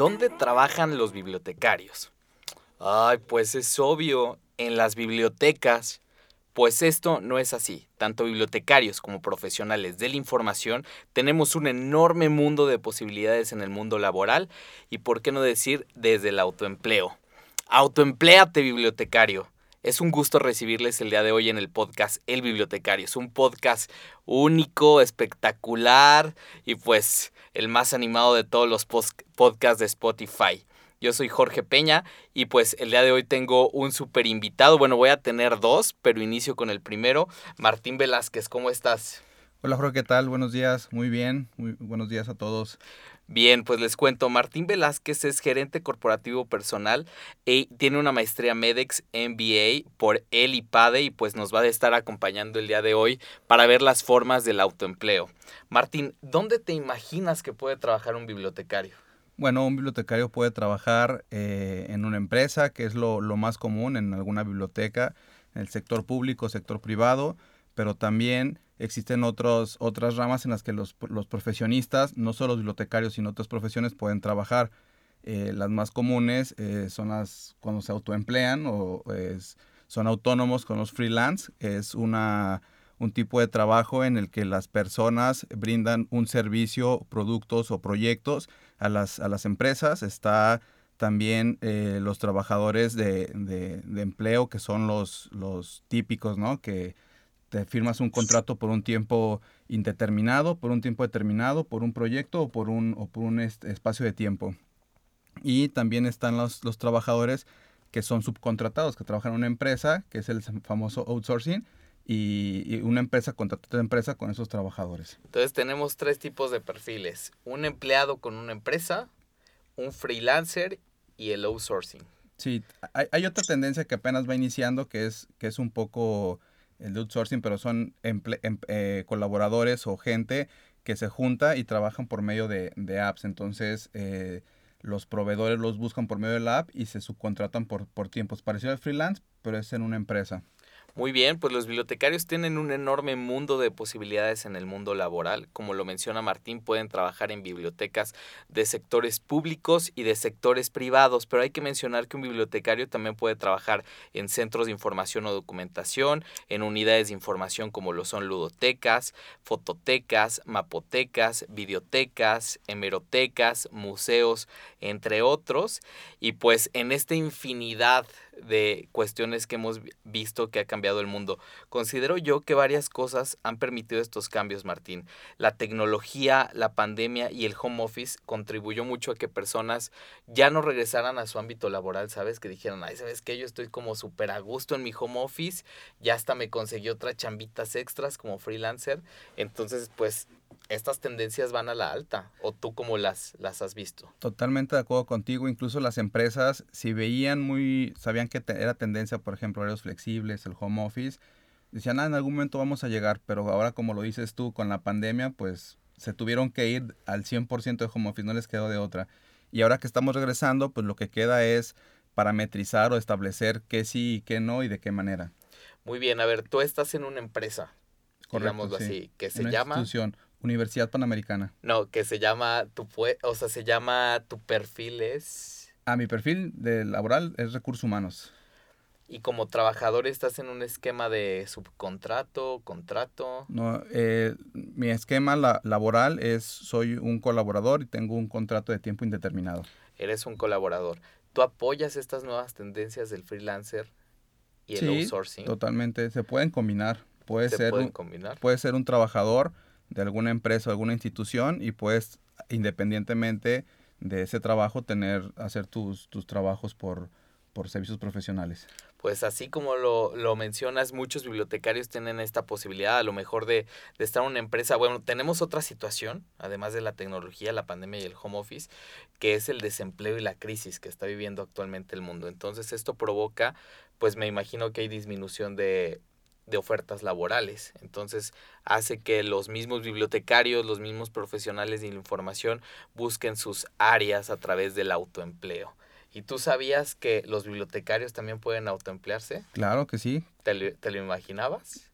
¿Dónde trabajan los bibliotecarios? Ay, pues es obvio, en las bibliotecas. Pues esto no es así. Tanto bibliotecarios como profesionales de la información tenemos un enorme mundo de posibilidades en el mundo laboral y, por qué no decir, desde el autoempleo. Autoempléate, bibliotecario. Es un gusto recibirles el día de hoy en el podcast El Bibliotecario. Es un podcast único, espectacular y pues el más animado de todos los podcasts de Spotify. Yo soy Jorge Peña y pues el día de hoy tengo un super invitado. Bueno, voy a tener dos, pero inicio con el primero. Martín Velázquez, ¿cómo estás? Hola Jorge, ¿qué tal? Buenos días, muy bien, muy buenos días a todos. Bien, pues les cuento, Martín Velázquez es gerente corporativo personal y tiene una maestría MEDEX MBA por el IPADE y pues nos va a estar acompañando el día de hoy para ver las formas del autoempleo. Martín, ¿dónde te imaginas que puede trabajar un bibliotecario? Bueno, un bibliotecario puede trabajar eh, en una empresa, que es lo, más común en alguna biblioteca, en el sector público, sector privado, pero también existen otras ramas en las que los, profesionistas, no solo los bibliotecarios, sino otras profesiones pueden trabajar. Eh, las más comunes eh, son las cuando se autoemplean o son autónomos con los freelance. Es una un tipo de trabajo en el que las personas brindan un servicio, productos o proyectos a las, a las empresas. Está también eh, los trabajadores de, de, empleo, que son los, los típicos, ¿no? Que te firmas un contrato por un tiempo indeterminado, por un tiempo determinado, por un proyecto o por un, o por un espacio de tiempo. Y también están los, los trabajadores que son subcontratados, que trabajan en una empresa, que es el famoso outsourcing, y, una empresa contrata otra empresa con esos trabajadores. Entonces tenemos tres tipos de perfiles. Un empleado con una empresa, un freelancer y el outsourcing. Sí, hay, otra tendencia que apenas va iniciando que es, que es un poco el de outsourcing, pero son em, eh, colaboradores o gente que se junta y trabajan por medio de, apps. Entonces, eh, los proveedores los buscan por medio de la app y se subcontratan por, por tiempos. Parecido al freelance, pero es en una empresa. Muy bien, pues los bibliotecarios tienen un enorme mundo de posibilidades en el mundo laboral. Como lo menciona Martín, pueden trabajar en bibliotecas de sectores públicos y de sectores privados, pero hay que mencionar que un bibliotecario también puede trabajar en centros de información o documentación, en unidades de información como lo son ludotecas, fototecas, mapotecas, videotecas, hemerotecas, museos, entre otros. Y pues en esta infinidad de cuestiones que hemos visto que ha cambiado el mundo. Considero yo que varias cosas han permitido estos cambios, Martín. La tecnología, la pandemia y el home office contribuyó mucho a que personas ya no regresaran a su ámbito laboral, ¿sabes? Que dijeran, ay, ¿sabes qué? Yo estoy como súper a gusto en mi home office, ya hasta me conseguí otras chambitas extras como freelancer. Entonces, pues estas tendencias van a la alta o tú cómo las, las has visto? Totalmente de acuerdo contigo, incluso las empresas si veían muy, sabían que era tendencia, por ejemplo, horarios flexibles, el home office, decían, ah, en algún momento vamos a llegar, pero ahora como lo dices tú con la pandemia, pues se tuvieron que ir al 100% de home office, no les quedó de otra. Y ahora que estamos regresando, pues lo que queda es parametrizar o establecer qué sí y qué no y de qué manera. Muy bien, a ver, tú estás en una empresa, Correcto, así, que se llama... Institución, Universidad Panamericana. No, que se llama, tu, o sea, se llama, tu perfil es... Ah, mi perfil de laboral es recursos humanos. ¿Y como trabajador estás en un esquema de subcontrato, contrato? No, eh, mi esquema laboral es, soy un colaborador y tengo un contrato de tiempo indeterminado. Eres un colaborador. ¿Tú apoyas estas nuevas tendencias del freelancer y el outsourcing? totalmente. Se pueden combinar. Puede ¿Se ser pueden un, combinar? Puede ser un trabajador de alguna empresa o alguna institución y puedes independientemente de ese trabajo tener hacer tus, tus trabajos por, por servicios profesionales. pues así como lo, lo, mencionas, muchos bibliotecarios tienen esta posibilidad a lo mejor de, de, estar en una empresa. Bueno, tenemos otra situación, además de la tecnología, la pandemia y el home office, que es el desempleo y la crisis que está viviendo actualmente el mundo. Entonces esto provoca, pues me imagino que hay disminución de, de ofertas laborales. Entonces hace que los mismos bibliotecarios, los mismos profesionales de la información busquen sus áreas a través del autoempleo. ¿Y tú sabías que los bibliotecarios también pueden autoemplearse? Claro que sí. ¿Te, lo imaginabas?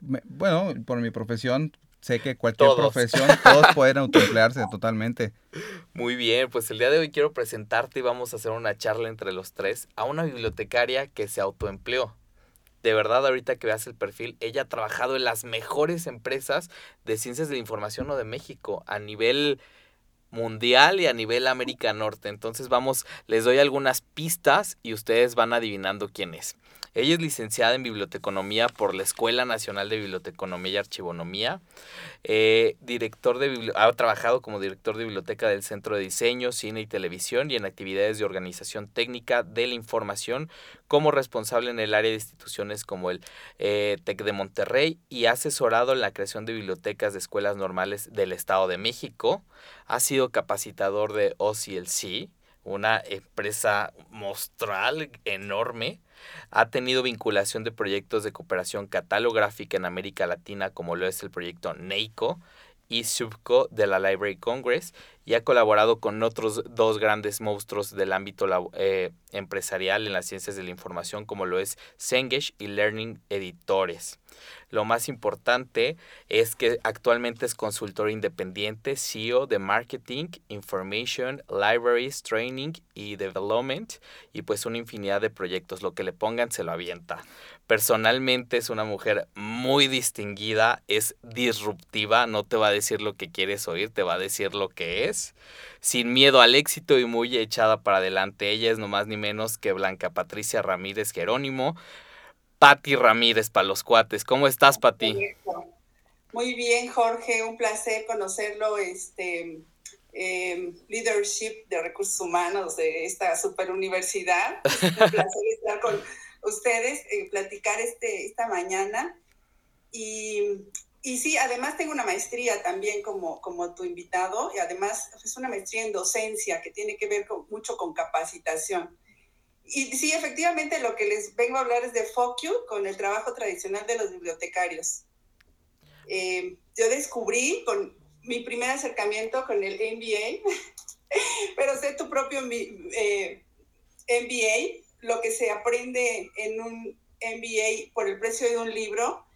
bueno, por mi profesión, sé que cualquier profesión, todos pueden autoemplearse totalmente. Muy bien, pues el día de hoy quiero presentarte y vamos a hacer una charla entre los tres a una bibliotecaria que se autoempleó. De verdad, ahorita que veas el perfil, ella ha trabajado en las mejores empresas de ciencias de la información o de México a nivel mundial y a nivel América Norte. Entonces vamos, les doy algunas pistas y ustedes van adivinando quién es. Ella es licenciada en biblioteconomía por la Escuela Nacional de Biblioteconomía y Archivonomía. Eh, director de ha trabajado como director de biblioteca del Centro de Diseño, Cine y Televisión y en actividades de organización técnica de la información como responsable en el área de instituciones como el eh, TEC de Monterrey y ha asesorado en la creación de bibliotecas de escuelas normales del Estado de México. Ha sido capacitador de OCLC, una empresa mostral enorme ha tenido vinculación de proyectos de cooperación catalográfica en América Latina, como lo es el proyecto NEICO y Subco de la Library Congress, y ha colaborado con otros dos grandes monstruos del ámbito eh, empresarial en las ciencias de la información, como lo es Sengesh y Learning Editores. Lo más importante es que actualmente es consultor independiente, CEO de Marketing, Information, Libraries, Training y Development y pues una infinidad de proyectos. Lo que le pongan se lo avienta. Personalmente es una mujer muy distinguida, es disruptiva, no te va a decir lo que quieres oír, te va a decir lo que es. Sin miedo al éxito y muy echada para adelante. Ella es no más ni menos que Blanca Patricia Ramírez Jerónimo Patti Ramírez para los cuates. ¿Cómo estás, Patti? Muy bien, Jorge, un placer conocerlo. Este, em, leadership de recursos humanos de esta super universidad. un placer estar con ustedes, eh, platicar este, esta mañana. Y, y, sí, además tengo una maestría también como, como tu invitado y además es una maestría en docencia que tiene que ver mucho con capacitación. Y sí, efectivamente lo que les vengo a hablar es de FOCU con el trabajo tradicional de los bibliotecarios. Eh, yo descubrí con mi primer acercamiento con el MBA, pero sé tu propio eh, MBA, lo que se aprende en un MBA por el precio de un libro.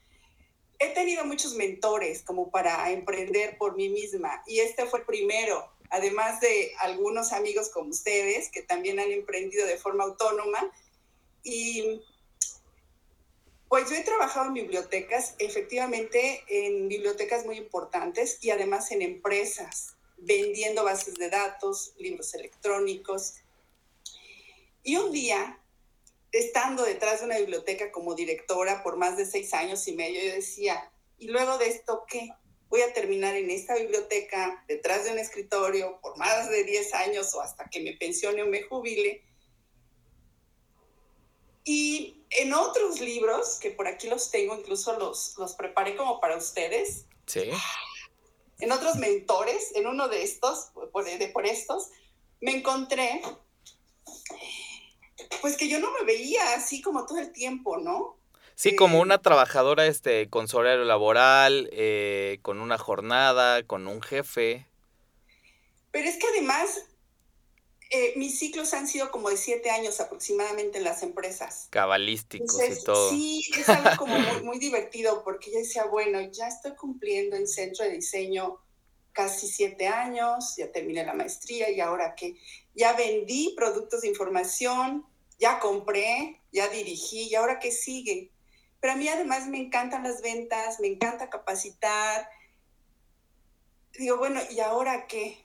He tenido muchos mentores como para emprender por mí misma y este fue el primero además de algunos amigos como ustedes que también han emprendido de forma autónoma. Y pues yo he trabajado en bibliotecas, efectivamente en bibliotecas muy importantes y además en empresas, vendiendo bases de datos, libros electrónicos. Y un día, estando detrás de una biblioteca como directora por más de seis años y medio, yo decía, ¿y luego de esto qué? voy a terminar en esta biblioteca, detrás de un escritorio, por más de 10 años o hasta que me pensione o me jubile. Y en otros libros, que por aquí los tengo, incluso los, los preparé como para ustedes. Sí. En otros mentores, en uno de estos, de por estos, me encontré, pues que yo no me veía así como todo el tiempo, ¿no? Sí, como una trabajadora este, con su horario laboral, eh, con una jornada, con un jefe. Pero es que además eh, mis ciclos han sido como de siete años aproximadamente en las empresas. Cabalísticos y todo. Sí, es algo como muy, muy, divertido porque yo decía, bueno, ya estoy cumpliendo en centro de diseño casi siete años, ya terminé la maestría y ahora que ya vendí productos de información, ya compré, ya dirigí y ahora qué sigue. Pero a mí además me encantan las ventas, me encanta capacitar. Digo, bueno, ¿y ahora qué?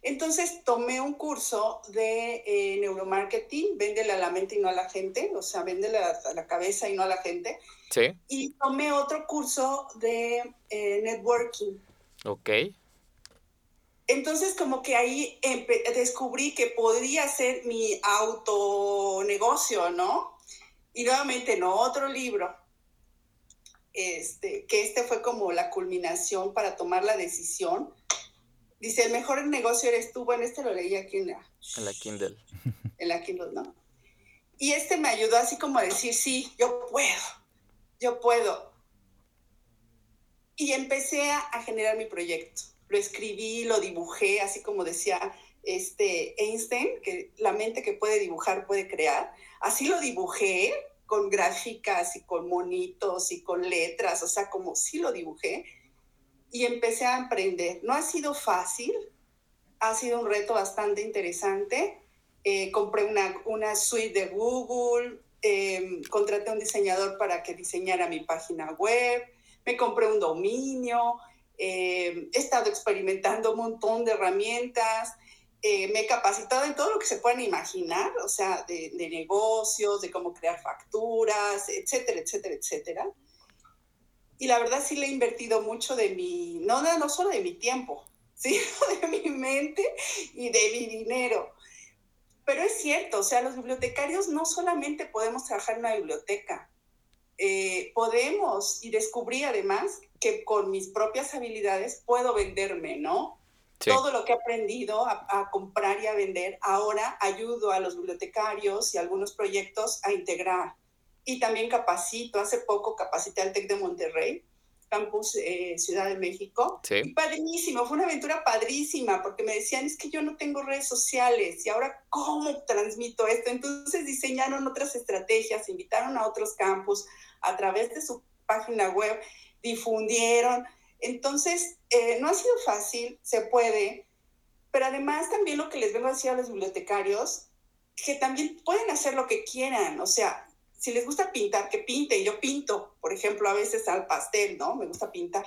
Entonces tomé un curso de eh, neuromarketing, véndele a la mente y no a la gente, o sea, véndele a, la cabeza y no a la gente. Sí. Y tomé otro curso de eh, networking. Ok. Entonces, como que ahí descubrí que podría ser mi autonegocio, ¿no? Y nuevamente en otro libro, este, que este fue como la culminación para tomar la decisión. Dice, el mejor negocio eres tú. Bueno, este lo leí aquí en la, en la Kindle. En la Kindle, ¿no? Y este me ayudó así como a decir, sí, yo puedo, yo puedo. Y empecé a, generar mi proyecto. Lo escribí, lo dibujé, así como decía este Einstein, que la mente que puede dibujar puede crear. Así lo dibujé con gráficas y con monitos y con letras, o sea, como sí lo dibujé. Y empecé a emprender. No ha sido fácil, ha sido un reto bastante interesante. Eh, compré una, una suite de Google, em, contraté a un diseñador para que diseñara mi página web, me compré un dominio, em, he estado experimentando un montón de herramientas, eh, me he capacitado en todo lo que se puedan imaginar, o sea, de, negocios, de cómo crear facturas, etcétera, etcétera, etcétera. Y la verdad sí le he invertido mucho de mi, no, no solo de mi tiempo, sino de mi mente y de mi dinero. Pero es cierto, o sea, los bibliotecarios no solamente podemos trabajar en una biblioteca, eh, podemos y descubrí además que con mis propias habilidades puedo venderme, ¿no? Todo lo que he aprendido a, comprar y a vender, ahora ayudo a los bibliotecarios y algunos proyectos a integrar. Y también capacito, hace poco capacité al TEC de Monterrey, campus eh, Ciudad de México. Sí. Y padrísimo, fue una aventura padrísima, porque me decían, es que yo no tengo redes sociales, y ahora, ¿cómo transmito esto? Entonces diseñaron otras estrategias, invitaron a otros campus a través de su página web, difundieron. Entonces, eh, no ha sido fácil, se puede, pero además también lo que les vengo a decir a los bibliotecarios, que también pueden hacer lo que quieran, o sea, si les gusta pintar, que pinten. Yo pinto, por ejemplo, a veces al pastel, ¿no? Me gusta pintar.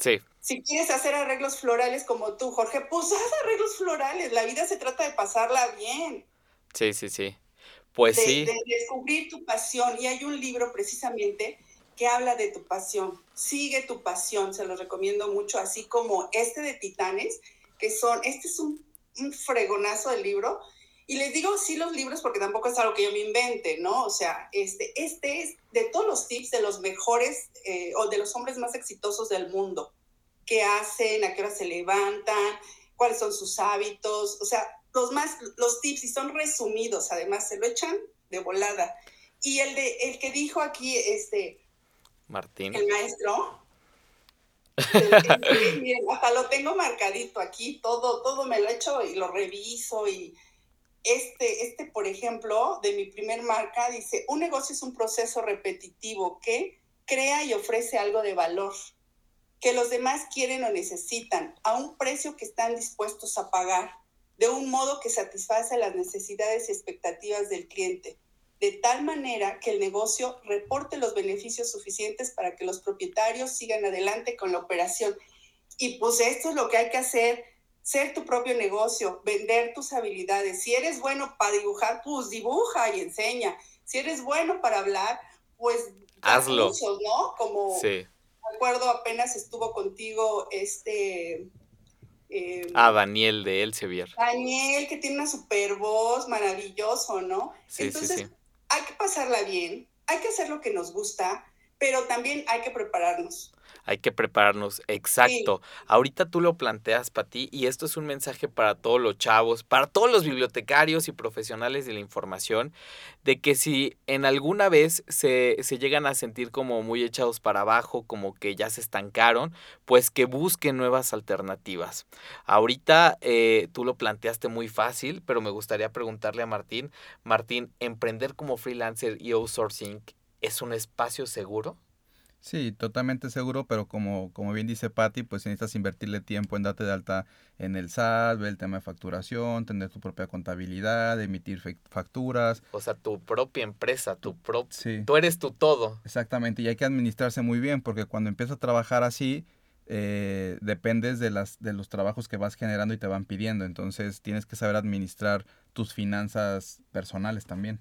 Sí. Si quieres hacer arreglos florales como tú, Jorge, pues haz arreglos florales. La vida se trata de pasarla bien. Sí, sí, sí. Pues sí. De descubrir tu pasión. Y hay un libro precisamente que habla de tu pasión. Sigue tu pasión, se lo recomiendo mucho, así como este de Titanes, que son, este es un, un fregonazo del libro, y les digo sí los libros porque tampoco es algo que yo me invente, ¿no? O sea, este, este es de todos los tips de los mejores eh, o de los hombres más exitosos del mundo. ¿Qué hacen? ¿A qué hora se levantan? ¿Cuáles son sus hábitos? O sea, los más, los tips y son resumidos, además se lo echan de volada. Y el de, el que dijo aquí, este, Martín. El maestro. hasta lo tengo marcadito aquí, todo, todo me lo echo y lo reviso y este, este, por ejemplo, de mi primer marca, dice, un negocio es un proceso repetitivo que crea y ofrece algo de valor, que los demás quieren o necesitan, a un precio que están dispuestos a pagar, de un modo que satisface las necesidades y expectativas del cliente, de tal manera que el negocio reporte los beneficios suficientes para que los propietarios sigan adelante con la operación. Y pues esto es lo que hay que hacer ser tu propio negocio, vender tus habilidades. Si eres bueno para dibujar, pues dibuja y enseña. Si eres bueno para hablar, pues hazlo. ¿no? Como sí. acuerdo, apenas estuvo contigo este. Eh, ah, Daniel de Elsevier. Daniel, que tiene una super voz, maravilloso, ¿no? Sí, Entonces, sí, sí. hay que pasarla bien, hay que hacer lo que nos gusta, pero también hay que prepararnos hay que prepararnos. Exacto. Ahorita tú lo planteas para ti y esto es un mensaje para todos los chavos, para todos los bibliotecarios y profesionales de la información, de que si en alguna vez se, se llegan a sentir como muy echados para abajo, como que ya se estancaron, pues que busquen nuevas alternativas. Ahorita eh, tú lo planteaste muy fácil, pero me gustaría preguntarle a Martín, Martín, ¿emprender como freelancer y outsourcing es un espacio seguro? Sí, totalmente seguro, pero como, como bien dice Patti, pues necesitas invertirle tiempo en darte de alta en el SAT, ver el tema de facturación, tener tu propia contabilidad, emitir facturas. O sea, tu propia empresa, tu propio... Sí. Tú eres tu todo. Exactamente, y hay que administrarse muy bien, porque cuando empiezas a trabajar así, eh, dependes de, las, de los trabajos que vas generando y te van pidiendo. Entonces tienes que saber administrar tus finanzas personales también.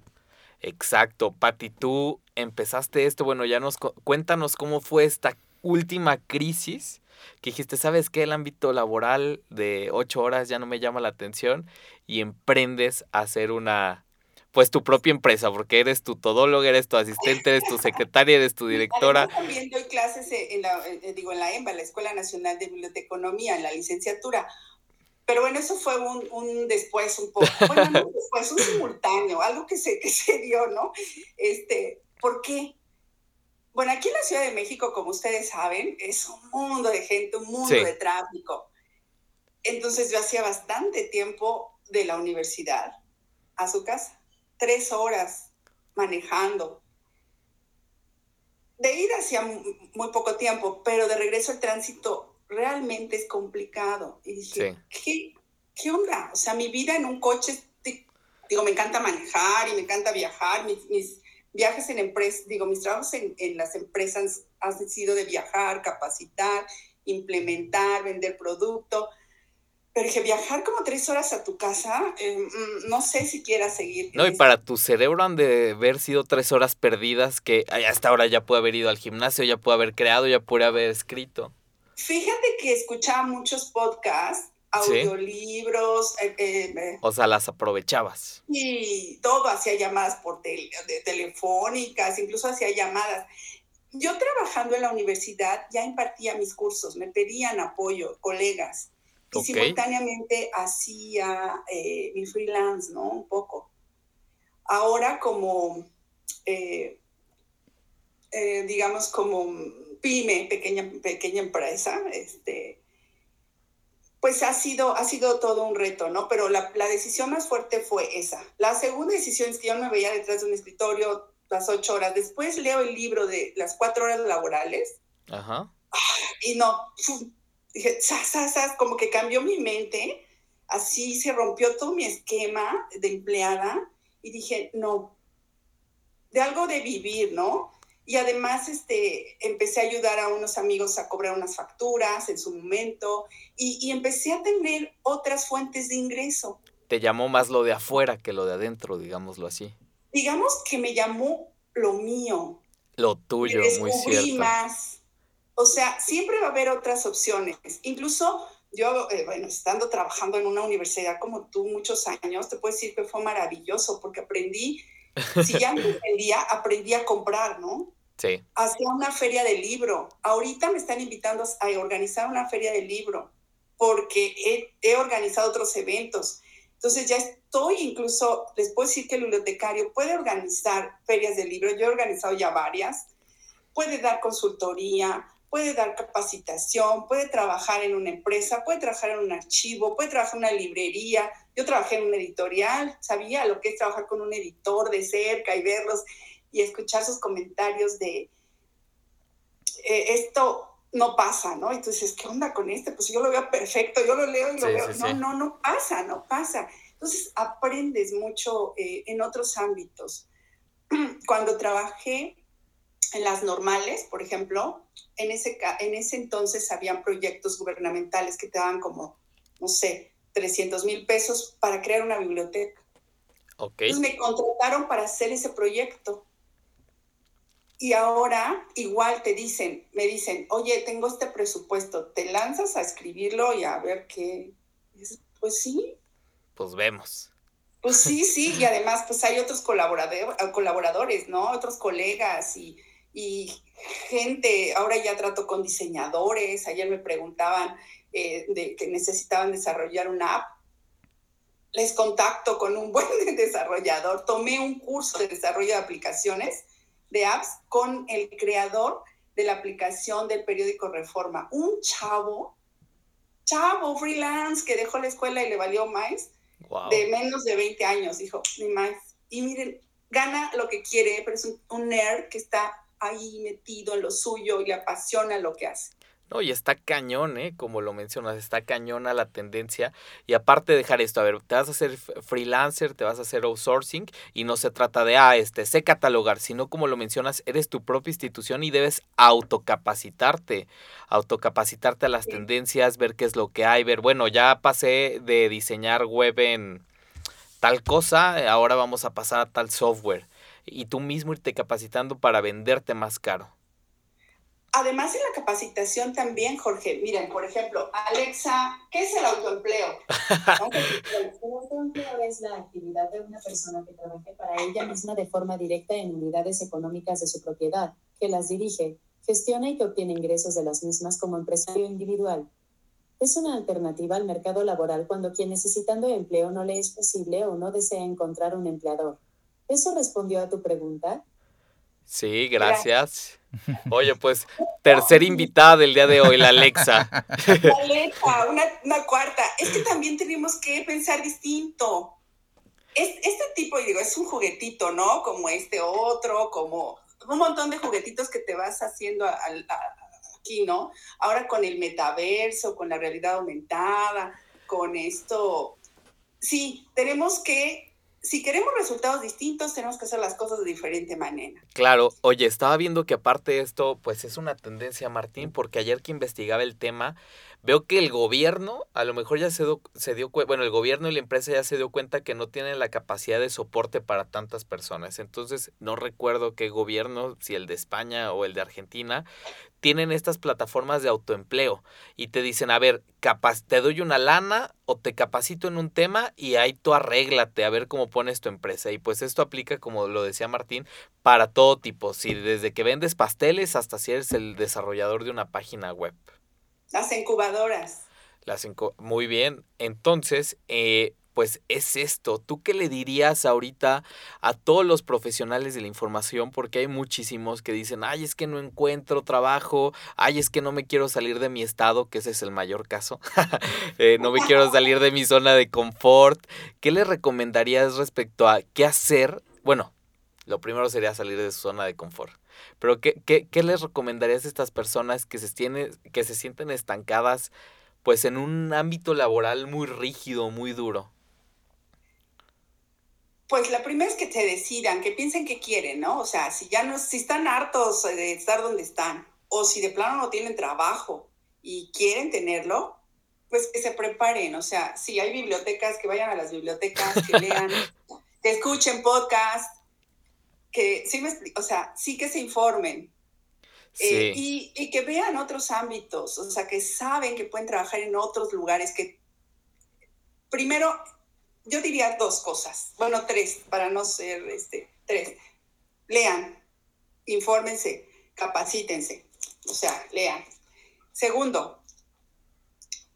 Exacto, Pati, tú empezaste esto, bueno, ya nos cuéntanos cómo fue esta última crisis que dijiste, ¿sabes qué? El ámbito laboral de ocho horas ya no me llama la atención y emprendes a hacer una, pues tu propia empresa, porque eres tu todólogo, eres tu asistente, eres tu secretaria, eres tu directora. Además, también doy clases en la, eh, digo, en la EMBA, la Escuela Nacional de Biblioteconomía, en la licenciatura. Pero bueno, eso fue un, un después, un poco, bueno, no después, un simultáneo, algo que se, que se dio, ¿no? Este, ¿Por qué? Bueno, aquí en la Ciudad de México, como ustedes saben, es un mundo de gente, un mundo de tráfico. Entonces yo hacía bastante tiempo de la universidad a su casa, tres horas manejando. De ir hacía muy poco tiempo, pero de regreso el tránsito realmente es complicado. Y dije, ¿qué, ¿qué onda? O sea, mi vida en un coche, digo, me encanta manejar y me encanta viajar, mis, mis viajes en empresas, digo, mis trabajos en, en, las empresas han sido de viajar, capacitar, implementar, vender producto. Pero dije, viajar como tres horas a tu casa, eh, mm, no sé si quieras seguir. No, y para tu cerebro han de haber sido tres horas perdidas que hasta ahora ya puede haber ido al gimnasio, ya puede haber creado, ya puede haber escrito. Fíjate que escuchaba muchos podcasts audiolibros. Eh, eh, o sea, las aprovechabas. Y todo, hacía llamadas por de telefónicas, incluso hacía llamadas. Yo trabajando en la universidad ya impartía mis cursos, me pedían apoyo, colegas. Y simultáneamente hacía eh, mi freelance, ¿no? Un poco. Ahora como, digamos, como pyme, pequeña, pequeña empresa, este, pues ha sido, ha sido todo un reto, ¿no? Pero la, la, decisión más fuerte fue esa. La segunda decisión es que yo me veía detrás de un escritorio las ocho horas. Después leo el libro de las cuatro horas laborales. Ajá. Y no, dije, sas, como que cambió mi mente. Así se rompió todo mi esquema de empleada. Y dije, no, de algo de vivir, ¿no? Y además este, empecé a ayudar a unos amigos a cobrar unas facturas en su momento y, y, empecé a tener otras fuentes de ingreso. Te llamó más lo de afuera que lo de adentro, digámoslo así. Digamos que me llamó lo mío. Lo tuyo, muy cierto. más. O sea, siempre va a haber otras opciones. Incluso yo, eh, bueno, estando trabajando en una universidad como tú muchos años, te puedo decir que fue maravilloso porque aprendí, si ya no entendía, aprendí a comprar, ¿no? Sí. Hacía una feria de libro. Ahorita me están invitando a organizar una feria de libro porque he, organizado otros eventos. Entonces ya estoy incluso, les puedo decir que el bibliotecario puede organizar ferias de libro. Yo he organizado ya varias. Puede dar consultoría, puede dar capacitación, puede trabajar en una empresa, puede trabajar en un archivo, puede trabajar en una librería. Yo trabajé en un editorial, sabía lo que es trabajar con un editor de cerca y verlos y escuchar sus comentarios de eh, esto no pasa, ¿no? Entonces, ¿qué onda con este? Pues yo lo veo perfecto, yo lo leo y lo veo. no, no, no pasa, no pasa. Entonces, aprendes mucho eh, en otros ámbitos. Cuando trabajé en las normales, por ejemplo, en ese, en ese entonces habían proyectos gubernamentales que te daban como, no sé, 300 mil pesos para crear una biblioteca. Okay. Entonces me contrataron para hacer ese proyecto. Y ahora igual te dicen, me dicen, oye, tengo este presupuesto, ¿te lanzas a escribirlo y a ver qué? Pues sí. Pues vemos. Pues sí, sí, y además pues hay otros colaboradores, ¿no? Otros colegas y, y gente, ahora ya trato con diseñadores, ayer me preguntaban eh, de que necesitaban desarrollar una app, les contacto con un buen desarrollador, tomé un curso de desarrollo de aplicaciones de apps con el creador de la aplicación del periódico Reforma. Un chavo, chavo freelance que dejó la escuela y le valió más, de menos de 20 años, dijo, ni más. Y miren, gana lo que quiere, pero es un, un nerd que está ahí metido en lo suyo y le apasiona lo que hace. No, y está cañón, ¿eh? Como lo mencionas, está cañona la tendencia. Y aparte de dejar esto, a ver, te vas a hacer freelancer, te vas a hacer outsourcing y no se trata de, ah, este, sé catalogar, sino como lo mencionas, eres tu propia institución y debes autocapacitarte, autocapacitarte a las tendencias, ver qué es lo que hay, ver, bueno, ya pasé de diseñar web en tal cosa, ahora vamos a pasar a tal software. Y tú mismo irte capacitando para venderte más caro además en la capacitación también, Jorge, miren, por ejemplo, Alexa, ¿qué es el autoempleo? el autoempleo es la actividad de una persona que trabaje para ella misma de forma directa en unidades económicas de su propiedad, que las dirige, gestiona y que obtiene ingresos de las mismas como empresario individual. Es una alternativa al mercado laboral cuando quien necesitando empleo no le es posible o no desea encontrar un empleador. ¿Eso respondió a tu pregunta? Sí, gracias. Oye, pues, tercer invitada del día de hoy, la Alexa. La Alexa, una, una cuarta. Es que también tenemos que pensar distinto. Es, este tipo, digo, es un juguetito, ¿no? Como este otro, como un montón de juguetitos que te vas haciendo aquí, ¿no? Ahora con el metaverso, con la realidad aumentada, con esto. Sí, tenemos que si queremos resultados distintos, tenemos que hacer las cosas de diferente manera. Claro, oye, estaba viendo que aparte de esto, pues es una tendencia, Martín, porque ayer que investigaba el tema, veo que el gobierno a lo mejor ya se, se dio cuenta, bueno, el gobierno y la empresa ya se dio cuenta que no tienen la capacidad de soporte para tantas personas. Entonces, no recuerdo qué gobierno, si el de España o el de Argentina, tienen estas plataformas de autoempleo y te dicen, a ver, capaz, te doy una lana o te capacito en un tema y ahí tú arréglate a ver cómo pones tu empresa. Y pues esto aplica, como lo decía Martín, para todo tipo, si desde que vendes pasteles hasta si eres el desarrollador de una página web. Las incubadoras. Las Muy bien. Entonces, eh, pues es esto. ¿Tú qué le dirías ahorita a todos los profesionales de la información? Porque hay muchísimos que dicen, ay, es que no encuentro trabajo, ay, es que no me quiero salir de mi estado, que ese es el mayor caso, eh, no me quiero salir de mi zona de confort. ¿Qué le recomendarías respecto a qué hacer? Bueno, lo primero sería salir de su zona de confort. Pero ¿qué, qué, qué les recomendarías a estas personas que se, tienen, que se sienten estancadas pues en un ámbito laboral muy rígido, muy duro? Pues la primera es que se decidan, que piensen que quieren, ¿no? O sea, si ya no, si están hartos de estar donde están, o si de plano no tienen trabajo y quieren tenerlo, pues que se preparen. O sea, si hay bibliotecas, que vayan a las bibliotecas, que lean, que escuchen podcast, que sí me explico, o sea, sí que se informen. Eh, y, y que vean otros ámbitos, o sea, que saben que pueden trabajar en otros lugares, que primero yo diría dos cosas, bueno, tres, para no ser este, tres. Lean, infórmense, capacítense, o sea, lean. Segundo,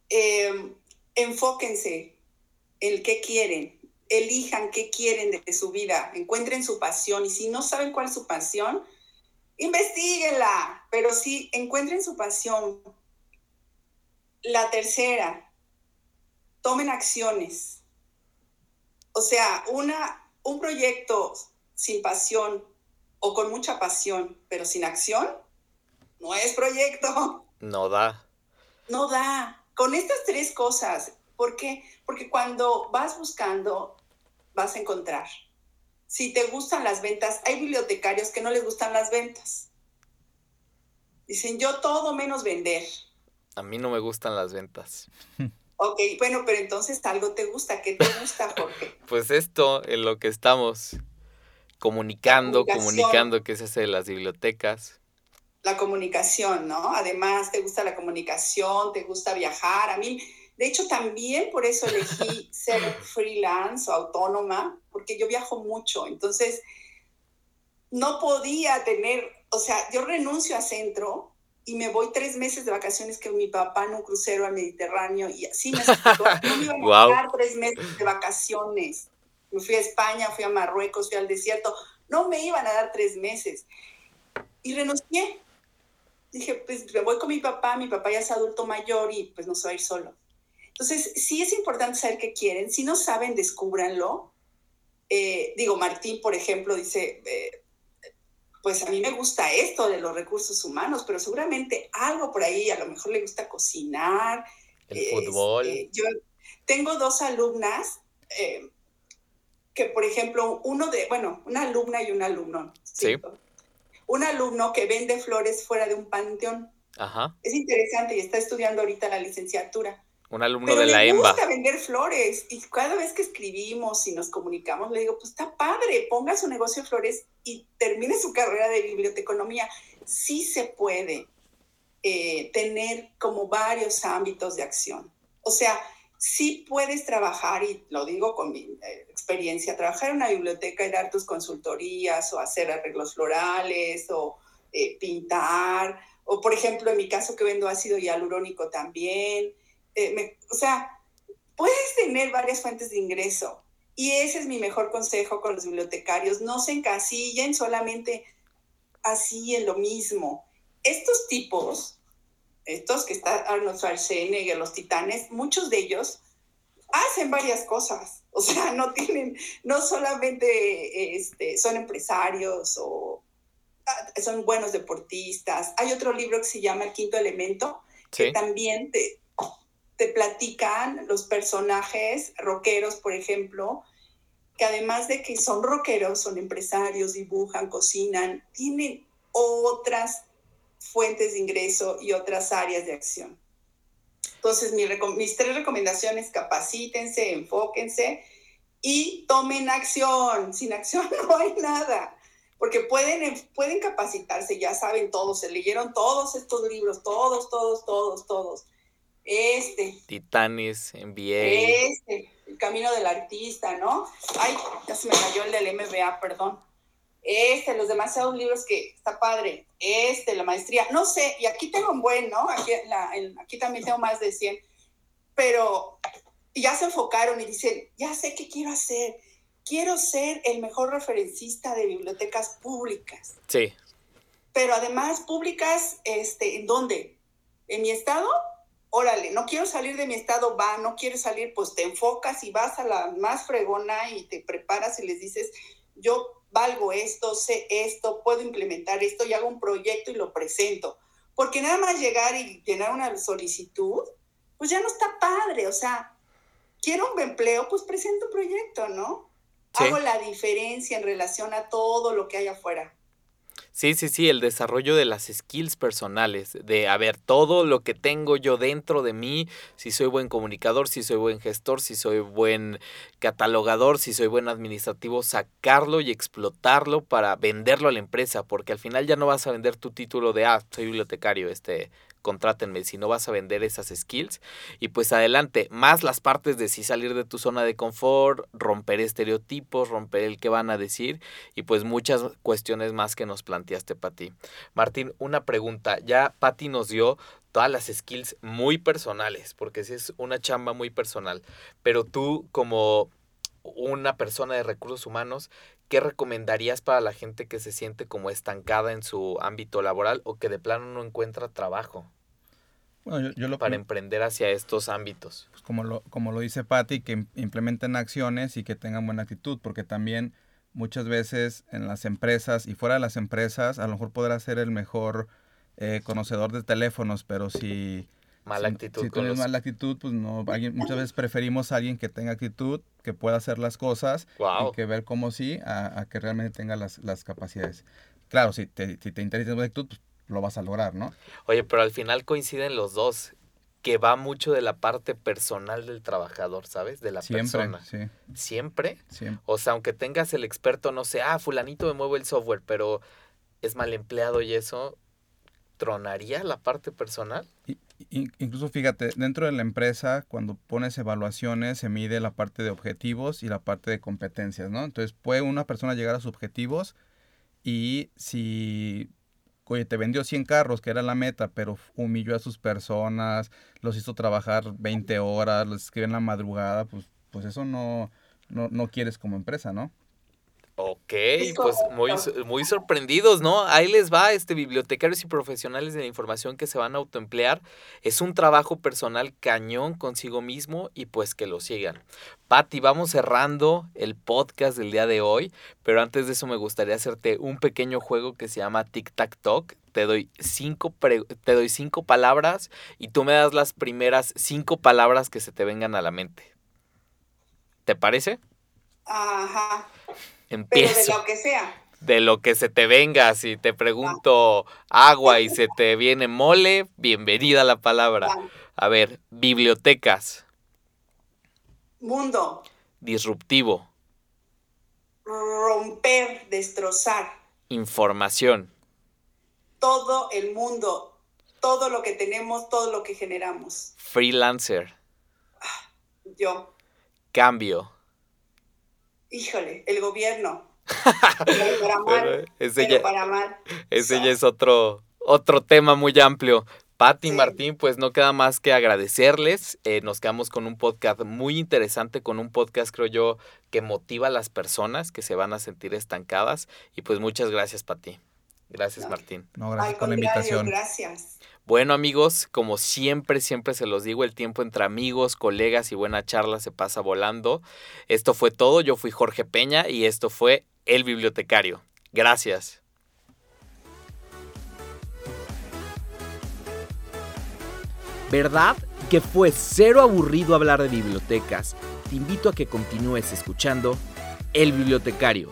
em, enfóquense en qué quieren, elijan qué quieren de su vida, encuentren su pasión y si no saben cuál es su pasión, investiguenla, pero sí encuentren su pasión. La tercera, tomen acciones o sea, una, un proyecto sin pasión o con mucha pasión, pero sin acción, no es proyecto. No da. No da. Con estas tres cosas, ¿por qué? Porque cuando vas buscando, vas a encontrar. Si te gustan las ventas, hay bibliotecarios que no les gustan las ventas. Dicen, yo todo menos vender. A mí no me gustan las ventas. Ok, bueno, pero entonces algo te gusta. ¿Qué te gusta, Jorge? pues esto, en lo que estamos comunicando, comunicando qué se hace de las bibliotecas. La comunicación, ¿no? Además, te gusta la comunicación, te gusta viajar. A mí, de hecho, también por eso elegí ser freelance o autónoma, porque yo viajo mucho. Entonces, no podía tener, o sea, yo renuncio a centro y me voy tres meses de vacaciones que mi papá en un crucero al Mediterráneo y así me explicó. No me iban a dar tres meses de vacaciones. Me fui a España, fui a Marruecos, fui al desierto. No me iban a dar tres meses. Y renuncié. Dije, pues me voy con mi papá, mi papá ya es adulto mayor y pues no se va a ir solo. Entonces, sí es importante saber qué quieren. Si no saben, descúbranlo. Eh, digo, Martín, por ejemplo, dice, eh, pues a mí me gusta esto de los recursos humanos, pero seguramente algo por ahí, a lo mejor le gusta cocinar. El fútbol. Este, yo tengo dos alumnas eh, que, por ejemplo, uno de, bueno, una alumna y un alumno. Sí. Un alumno que vende flores fuera de un panteón. Ajá. Es interesante y está estudiando ahorita la licenciatura. Un alumno de la EMBA. Le gusta vender flores y cada vez que escribimos y nos comunicamos le digo, pues está padre, ponga su negocio de flores y termine su carrera de biblioteconomía. Sí se puede. eh, tener como varios ámbitos de acción. O sea, sí puedes trabajar, y lo digo con mi eh, experiencia, trabajar en una biblioteca y dar tus consultorías o hacer arreglos florales o eh, pintar, o por ejemplo en mi caso que vendo ácido hialurónico también. O sea, puedes tener varias fuentes de ingreso y ese es mi mejor consejo con los bibliotecarios. No se encasillen solamente así en lo mismo. Estos tipos estos que está Arnold Schwarzenegger, los titanes, muchos de ellos hacen varias cosas. O sea, no tienen, no solamente este, son empresarios o ah, son buenos deportistas. Hay otro libro que se llama El Quinto Elemento, que también te, te platican los personajes rockeros, por ejemplo, que además de que son rockeros, son empresarios, dibujan, cocinan, tienen otras fuentes de ingreso y otras áreas de acción. Entonces, mis tres recomendaciones, capacítense, enfóquense y tomen acción. Sin acción no hay nada, porque pueden, pueden capacitarse, ya saben todos, se leyeron todos estos libros, todos, todos, todos, todos. Este. Titanes, MBA. Este, El Camino del Artista, ¿no? Ay, ya se me cayó el del MBA, perdón este, los demasiados libros que está padre, este, la maestría, no sé, y aquí tengo un buen, ¿no? Aquí, aquí también tengo más de 100, pero ya se enfocaron y dicen, ya sé qué quiero hacer, quiero ser el mejor referencista de bibliotecas públicas. Sí. Pero además, públicas, este, ¿en dónde? ¿En mi estado? Órale, no quiero salir de mi estado, va, no quieres salir, pues te enfocas y vas a la más fregona y te preparas y les dices, yo valgo esto, sé esto, puedo implementar esto y hago un proyecto y lo presento. Porque nada más llegar y llenar una solicitud, pues ya no está padre. O sea, quiero un empleo, pues presento un proyecto, ¿no? Hago la diferencia en relación a todo lo que hay afuera. Sí, sí, sí, el desarrollo de las skills personales, de a ver todo lo que tengo yo dentro de mí, si soy buen comunicador, si soy buen gestor, si soy buen catalogador, si soy buen administrativo, sacarlo y explotarlo para venderlo a la empresa, porque al final ya no vas a vender tu título de, ah, soy bibliotecario, este, contrátenme si no vas a vender esas skills. Y pues adelante, más las partes de si salir de tu zona de confort, romper estereotipos, romper el que van a decir y pues muchas cuestiones más que nos planteaste, Pati. Martín, una pregunta. Ya Pati nos dio todas las skills muy personales, porque si es una chamba muy personal, pero tú como una persona de recursos humanos, ¿qué recomendarías para la gente que se siente como estancada en su ámbito laboral o que de plano no encuentra trabajo? para emprender hacia estos ámbitos. Pues como, lo, como lo dice Patti, que implementen acciones y que tengan buena actitud, porque también muchas veces en las empresas y fuera de las empresas, a lo mejor podrá ser el mejor eh, conocedor de teléfonos, pero si mala actitud. Si tienes mala actitud, pues no, alguien, muchas veces preferimos a alguien que tenga actitud, que pueda hacer las cosas y que ver cómo sí, a, que realmente tenga las, las capacidades. Claro, si te, si te interesa la actitud, pues lo vas a lograr, ¿no? Oye, pero al final coinciden los dos, que va mucho de la parte personal del trabajador, ¿sabes? De la Siempre, persona. Sí. ¿Siempre? Siempre. O sea, aunque tengas el experto, no sé, ah, fulanito me mueve el software, pero es mal empleado y eso, ¿tronaría la parte personal? Incluso fíjate, dentro de la empresa, cuando pones evaluaciones, se mide la parte de objetivos y la parte de competencias, ¿no? Entonces, puede una persona llegar a sus objetivos y si, oye, te vendió 100 carros, que era la meta, pero humilló a sus personas, los hizo trabajar 20 horas, los escribe en la madrugada, pues, pues eso no, no, no quieres como empresa, ¿no? Ok, pues muy, muy sorprendidos, ¿no? Ahí les va, este, bibliotecarios y profesionales de la información que se van a autoemplear. Es un trabajo personal cañón consigo mismo y pues que lo sigan. Patti, vamos cerrando el podcast del día de hoy, pero antes de eso me gustaría hacerte un pequeño juego que se llama Tic Tac Talk. Te doy cinco, te doy cinco palabras y tú me das las primeras cinco palabras que se te vengan a la mente. ¿Te parece? Ajá. Pero de lo que sea. De lo que se te venga, si te pregunto agua y se te viene mole, bienvenida la palabra. A ver, bibliotecas. Mundo. Disruptivo. Romper, destrozar. Información. Todo el mundo. todo lo que tenemos, todo lo que generamos. Freelancer. Yo. Cambio. Híjole, el gobierno. para mal, ese pero ya, para mal. ese ya es otro, otro tema muy amplio. Patti y Martín, pues no queda más que agradecerles. Eh, nos quedamos con un podcast muy interesante, con un podcast, creo yo, que motiva a las personas que se van a sentir estancadas. Y pues muchas gracias, Patti. Gracias, Martín. No, gracias Al por la invitación. Gracias. Bueno amigos, como siempre, siempre se los digo, el tiempo entre amigos, colegas y buena charla se pasa volando. Esto fue todo, yo fui Jorge Peña y esto fue El Bibliotecario. Gracias. ¿Verdad que fue cero aburrido hablar de bibliotecas? Te invito a que continúes escuchando El Bibliotecario.